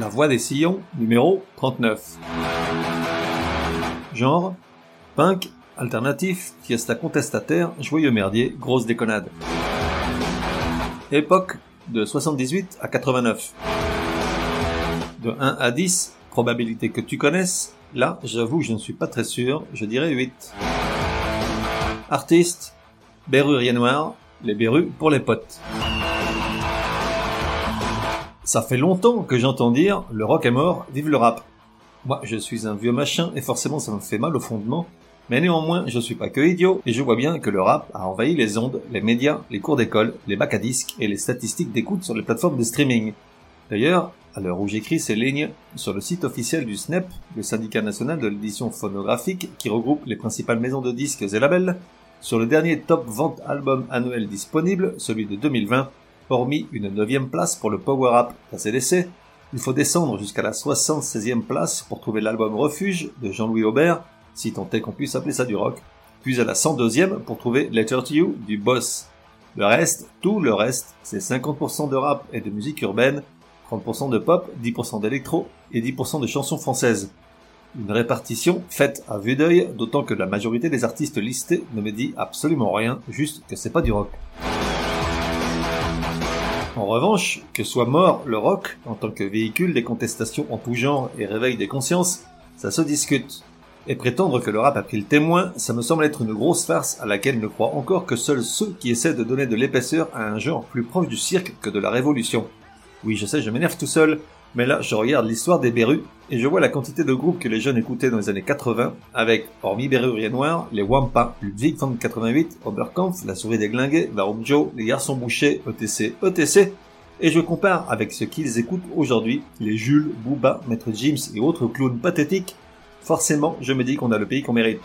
La voix des sillons, numéro 39. Genre, punk, alternatif, fiesta contestataire, joyeux merdier, grosse déconnade. Époque, de 78 à 89. De 1 à 10, probabilité que tu connaisses, là, j'avoue, je ne suis pas très sûr, je dirais 8. Artiste, Berru Noir, les Berus pour les potes. Ça fait longtemps que j'entends dire le rock est mort, vive le rap. Moi, je suis un vieux machin et forcément ça me fait mal au fondement. Mais néanmoins, je suis pas que idiot et je vois bien que le rap a envahi les ondes, les médias, les cours d'école, les bacs à disques et les statistiques d'écoute sur les plateformes de streaming. D'ailleurs, à l'heure où j'écris ces lignes, sur le site officiel du SNEP, le syndicat national de l'édition phonographique qui regroupe les principales maisons de disques et labels, sur le dernier top vente album annuel disponible, celui de 2020, hormis une neuvième place pour le Power Up CDC, il faut descendre jusqu'à la 76e place pour trouver l'album Refuge de Jean-Louis Aubert, si tant est qu'on puisse appeler ça du rock, puis à la 102e pour trouver Letter to You du Boss. Le reste, tout le reste, c'est 50% de rap et de musique urbaine, 30% de pop, 10% d'électro et 10% de chansons françaises. Une répartition faite à vue d'œil, d'autant que la majorité des artistes listés ne me dit absolument rien, juste que c'est pas du rock. En revanche, que soit mort le rock en tant que véhicule des contestations en tout genre et réveil des consciences, ça se discute. Et prétendre que le rap a pris le témoin, ça me semble être une grosse farce à laquelle ne croient encore que seuls ceux qui essaient de donner de l'épaisseur à un genre plus proche du cirque que de la révolution. Oui, je sais, je m'énerve tout seul, mais là, je regarde l'histoire des Berus, et je vois la quantité de groupes que les jeunes écoutaient dans les années 80, avec, hormis Berru Noir, les Wampa, Ludwig von 88, Oberkampf, La Souris des Glingués, Barum Joe, Les Garçons Bouchés, ETC, ETC, et je compare avec ce qu'ils écoutent aujourd'hui, les Jules, Booba, Maître James et autres clowns pathétiques, forcément, je me dis qu'on a le pays qu'on mérite.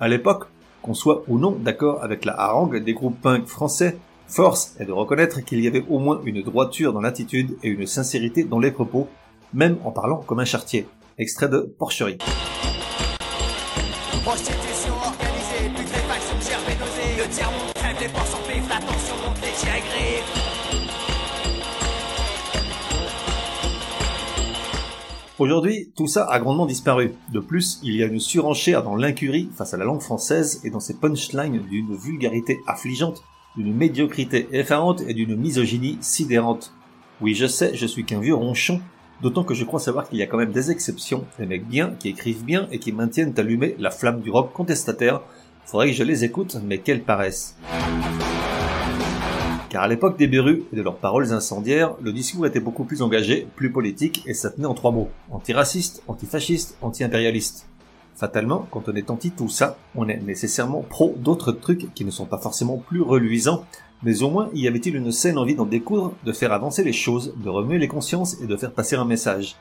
À l'époque, qu'on soit ou non d'accord avec la harangue des groupes punk français, Force est de reconnaître qu'il y avait au moins une droiture dans l'attitude et une sincérité dans les propos, même en parlant comme un chartier. Extrait de Porcherie. Aujourd'hui, tout ça a grandement disparu. De plus, il y a une surenchère dans l'incurie face à la langue française et dans ses punchlines d'une vulgarité affligeante d'une médiocrité effarante et d'une misogynie sidérante. Oui, je sais, je suis qu'un vieux ronchon, d'autant que je crois savoir qu'il y a quand même des exceptions, des mecs bien, qui écrivent bien et qui maintiennent allumée la flamme du rock contestataire. Faudrait que je les écoute, mais quelle paresse. Car à l'époque des Berus et de leurs paroles incendiaires, le discours était beaucoup plus engagé, plus politique, et ça tenait en trois mots. Antiraciste, antifasciste, anti-impérialiste. Fatalement, quand on est anti tout ça, on est nécessairement pro d'autres trucs qui ne sont pas forcément plus reluisants, mais au moins y avait-il une saine envie d'en découdre, de faire avancer les choses, de remuer les consciences et de faire passer un message.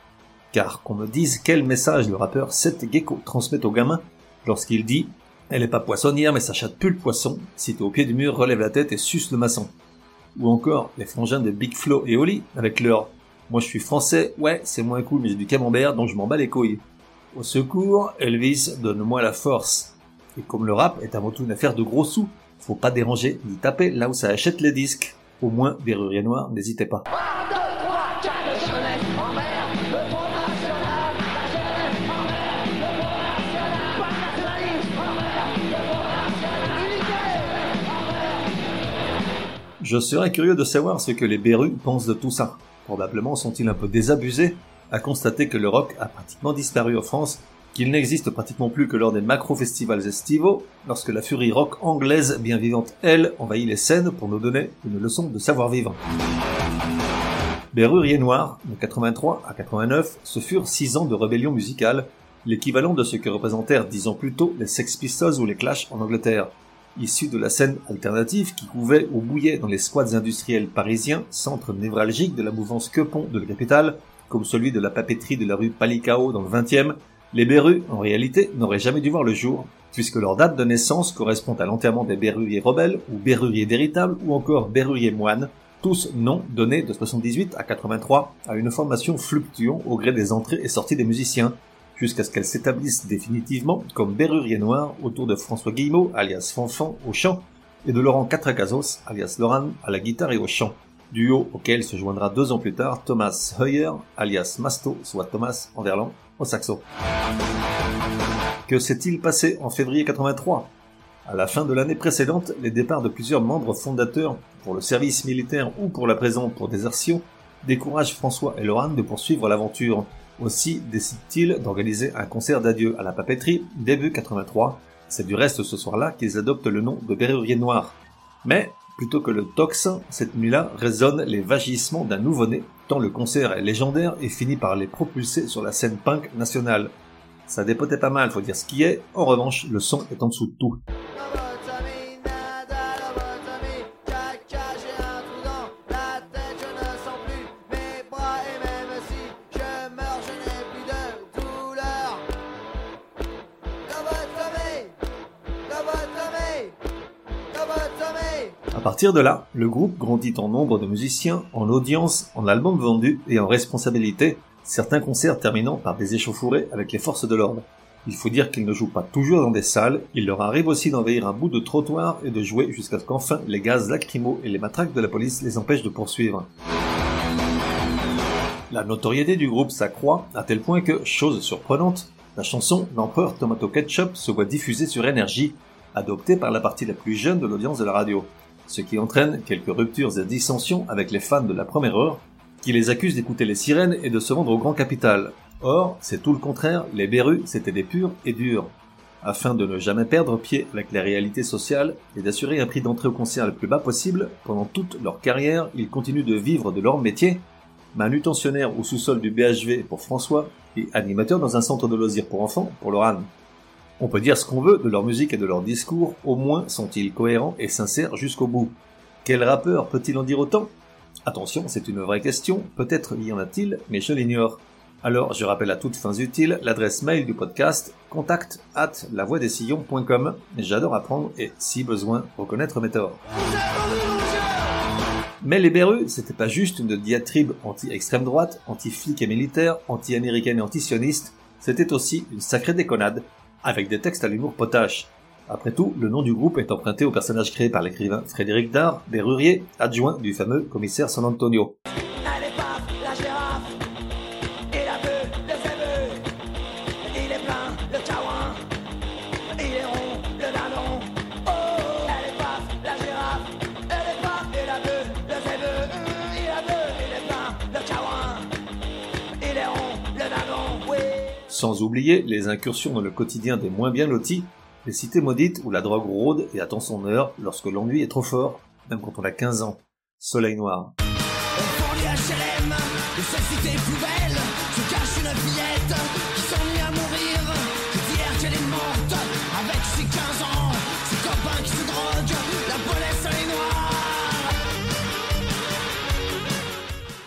Car qu'on me dise quel message le rappeur Seth Gecko transmet au gamin lorsqu'il dit Elle est pas poissonnière mais ça chatte plus le poisson, si t'es au pied du mur relève la tête et suce le maçon. Ou encore les frangins de Big Flo et Oli avec leur Moi je suis français, ouais c'est moins cool mais j'ai du camembert donc je m'en bats les couilles. Au secours, Elvis, donne-moi la force. Et comme le rap est avant tout une affaire de gros sous, faut pas déranger ni taper là où ça achète les disques. Au moins, Verrurier Noir, n'hésitez pas. Je serais curieux de savoir ce que les Berus pensent de tout ça. Probablement sont-ils un peu désabusés a constaté que le rock a pratiquement disparu en France, qu'il n'existe pratiquement plus que lors des macro-festivals estivaux, lorsque la furie rock anglaise bien vivante, elle, envahit les scènes pour nous donner une leçon de savoir-vivre. Berrurier Noir, de 83 à 89, ce furent six ans de rébellion musicale, l'équivalent de ce que représentèrent dix ans plus tôt les Sex Pistols ou les Clash en Angleterre. issus de la scène alternative qui couvait ou bouillait dans les squats industriels parisiens, centre névralgique de la mouvance Quepon de la capitale, comme celui de la papeterie de la rue Palicao dans le 20e, les Berus, en réalité, n'auraient jamais dû voir le jour, puisque leur date de naissance correspond à l'enterrement des Berruriers rebelles, ou Berruriers véritables, ou encore Berruriers moines, tous noms donnés de 78 à 83 à une formation fluctuant au gré des entrées et sorties des musiciens, jusqu'à ce qu'elle s'établisse définitivement comme Berrurier Noir autour de François Guillemot, alias Fanfan, au chant, et de Laurent Catracazos, alias Loran, à la guitare et au chant, duo auquel se joindra deux ans plus tard Thomas Heuer, alias Masto, soit Thomas Anderland, au saxo. Que s'est-il passé en février 83 À la fin de l'année précédente, les départs de plusieurs membres fondateurs pour le service militaire ou pour la présence pour désertion découragent François et Laurent de poursuivre l'aventure. Aussi décident-ils d'organiser un concert d'adieu à la papeterie début 83. C'est du reste ce soir-là qu'ils adoptent le nom de Berrurier Noir. Mais, plutôt que le tox, cette nuit-là résonnent les vagissements d'un nouveau-né, tant le concert est légendaire et finit par les propulser sur la scène punk nationale. Ça dépotait pas mal, faut dire ce qui est, en revanche, le son est en dessous de tout. Partir de là, le groupe grandit en nombre de musiciens, en audience, en albums vendus et en responsabilité, certains concerts terminant par des échauffourées avec les forces de l'ordre. Il faut dire qu'ils ne jouent pas toujours dans des salles, il leur arrive aussi d'envahir un bout de trottoir et de jouer jusqu'à ce qu'enfin les gaz lacrymaux et les matraques de la police les empêchent de poursuivre. La notoriété du groupe s'accroît à tel point que, chose surprenante, la chanson L'Empereur Tomato Ketchup se voit diffusée sur énergie, adoptée par la partie la plus jeune de l'audience de la radio ce qui entraîne quelques ruptures et dissensions avec les fans de la première heure, qui les accusent d'écouter les sirènes et de se vendre au grand capital. Or, c'est tout le contraire, les Berus, c'était des purs et durs. Afin de ne jamais perdre pied avec les réalités sociales et d'assurer un prix d'entrée au concert le plus bas possible, pendant toute leur carrière, ils continuent de vivre de leur métier, manutentionnaire au sous-sol du BHV pour François et animateur dans un centre de loisirs pour enfants pour Laurent. On peut dire ce qu'on veut de leur musique et de leur discours, au moins sont-ils cohérents et sincères jusqu'au bout. Quel rappeur peut-il en dire autant? Attention, c'est une vraie question, peut-être y en a-t-il, mais je l'ignore. Alors, je rappelle à toutes fins utiles l'adresse mail du podcast contact at lavoidessillons.com. J'adore apprendre et, si besoin, reconnaître mes torts. Mais les Berus, c'était pas juste une diatribe anti-extrême droite, anti-flic et militaire, anti-américaine et anti-sioniste, c'était aussi une sacrée déconnade, avec des textes à l'humour potache. Après tout, le nom du groupe est emprunté au personnage créé par l'écrivain Frédéric Dard, Berrurier, adjoint du fameux commissaire San Antonio. Sans oublier les incursions dans le quotidien des moins bien lotis, les cités maudites où la drogue rôde et attend son heure lorsque l'ennui est trop fort, même quand on a 15 ans. Soleil noir.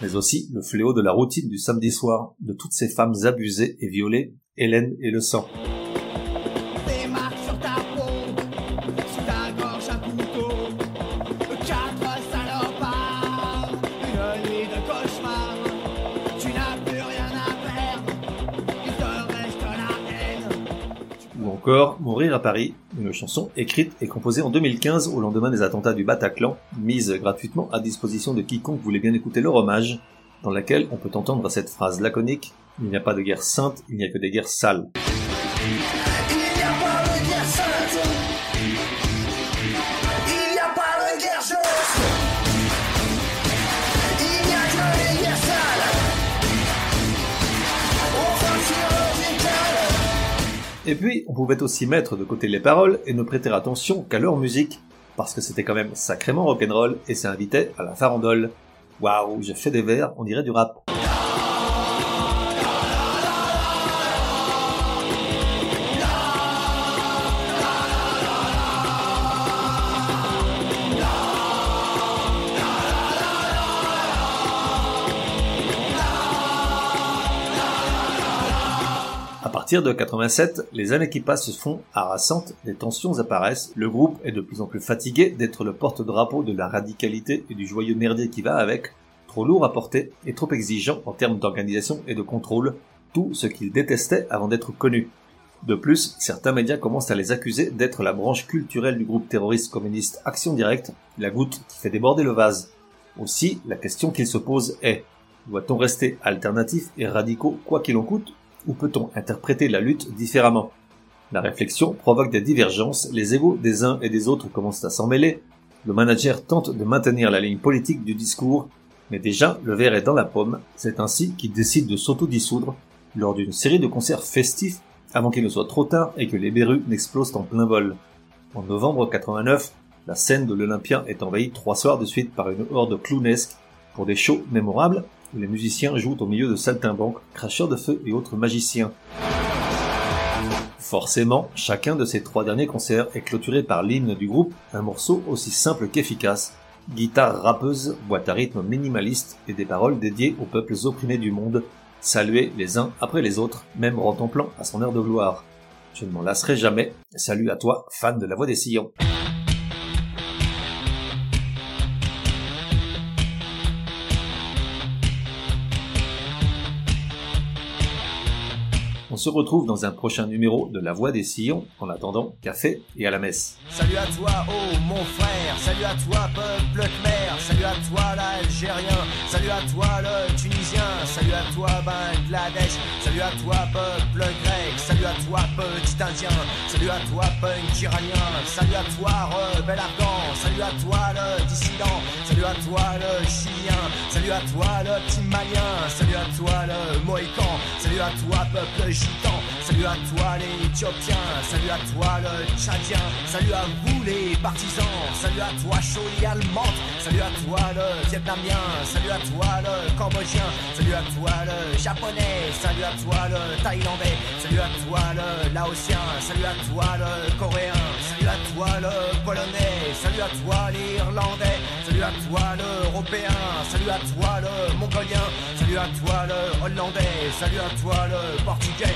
Mais aussi le fléau de la routine du samedi soir, de toutes ces femmes abusées et violées, Hélène et le sang. Encore Mourir à Paris, une chanson écrite et composée en 2015 au lendemain des attentats du Bataclan, mise gratuitement à disposition de quiconque voulait bien écouter leur hommage, dans laquelle on peut entendre cette phrase laconique Il n'y a pas de guerre sainte, il n'y a que des guerres sales. Et puis, on pouvait aussi mettre de côté les paroles et ne prêter attention qu'à leur musique, parce que c'était quand même sacrément rock'n'roll et ça invitait à la farandole. Waouh, j'ai fait des vers, on dirait du rap. Partir de 87, les années qui passent se font harassantes, des tensions apparaissent, le groupe est de plus en plus fatigué d'être le porte-drapeau de la radicalité et du joyeux merdier qui va avec, trop lourd à porter et trop exigeant en termes d'organisation et de contrôle, tout ce qu'ils détestaient avant d'être connus. De plus, certains médias commencent à les accuser d'être la branche culturelle du groupe terroriste communiste Action Directe, la goutte qui fait déborder le vase. Aussi, la question qu'ils se posent est doit-on rester alternatif et radicaux quoi qu'il en coûte, ou peut-on interpréter la lutte différemment? La réflexion provoque des divergences, les égaux des uns et des autres commencent à s'en mêler, le manager tente de maintenir la ligne politique du discours, mais déjà le verre est dans la pomme, c'est ainsi qu'il décide de s'auto-dissoudre lors d'une série de concerts festifs avant qu'il ne soit trop tard et que les berrues n'explosent en plein vol. En novembre 89, la scène de l'Olympia est envahie trois soirs de suite par une horde clownesque pour des shows mémorables les musiciens jouent au milieu de saltimbanques, cracheurs de feu et autres magiciens. Forcément, chacun de ces trois derniers concerts est clôturé par l'hymne du groupe, un morceau aussi simple qu'efficace, guitare rappeuse, boîte à rythme minimaliste et des paroles dédiées aux peuples opprimés du monde, salués les uns après les autres, même contemplant à son heure de gloire. Je ne m'en lasserai jamais. Salut à toi, fan de la voix des sillons. On se retrouve dans un prochain numéro de La Voix des Sillons. En attendant, café et à la messe. Salut à toi, oh mon frère. Salut à toi, peuple khmer. Salut à toi, l'Algérien. Salut à toi, le Tunisien. Salut à toi, Bangladesh. Salut à toi, peuple grec. Salut à toi, petit Indien. Salut à toi, punk iranien. Salut à toi, rebelle afghan. Salut à toi, le dissident. Salut à toi, le chilien. Salut à toi, le petit malien. Salut à toi, le mohican. Salut à toi, peuple Salut à toi les salut à toi le Tchadien, salut à vous les partisans, salut à toi Choli allemande, salut à toi le Vietnamien, salut à toi le Cambodgien, salut à toi le Japonais, salut à toi le Thaïlandais, salut à toi le Laotien, salut à toi le Coréen, salut à toi le Polonais, salut à toi l'Irlandais, salut à toi l'Européen, salut à toi le Mongolien, salut à toi le Hollandais, salut à toi le Portugais,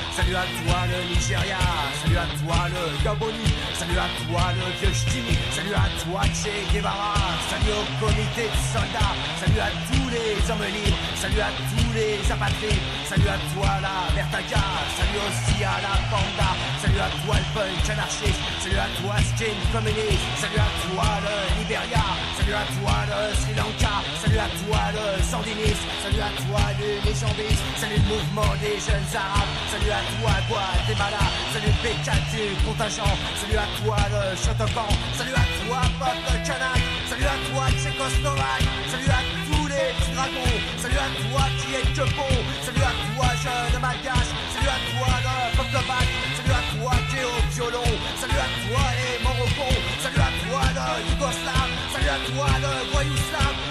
salut à toi le Nigeria, salut à toi le Gaboni, salut à toi le vieux salut à toi Che Guevara, salut au comité de soldats, salut à tous les hommes libres, salut à tous les apatrides, salut à toi la Vertaga, salut aussi à la Panda, salut à toi le punk anarchiste, salut à toi skin communiste, salut à toi le Liberia, salut à toi le Sri Lanka, salut à toi le sandiniste, salut à toi le légendiste, salut le mouvement des jeunes arabes, salut à toi Guatemala, salut Pékin du contingent, salut à toi le Shotokan, salut à toi peuple kanak, salut à toi Tchécoslovaque, salut à tous salut à toi qui est que bon, salut à toi jeune malgache, salut à toi le peuple bac, salut à toi qui est au violon, salut à toi les Morocco, salut à toi le Yougoslave, salut à toi le voyou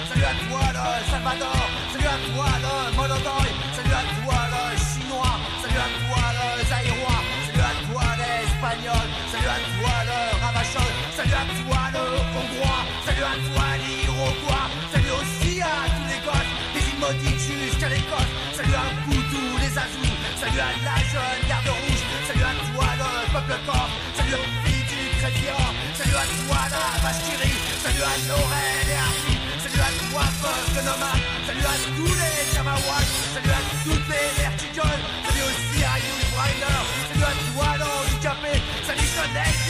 salut à toi le Salvador, salut à toi le Molodoi, salut à toi le chinois, salut à toi le zaïrois, salut à toi l'espagnol, salut à toi le ravachol, salut à toi le hongrois, salut à toi jusqu'à l'Écosse, salut à vous tous les azous, salut à la jeune garde rouge, salut à toi le peuple corse, salut aux filles du Crédit-Or, salut à toi la vache salut à Lorraine et Arthur, salut à toi peuple nomade, salut à tous les Jamawas, salut à toutes les vertigoles, salut aussi à Hugh salut à toi l'handicapé, salut jeunesse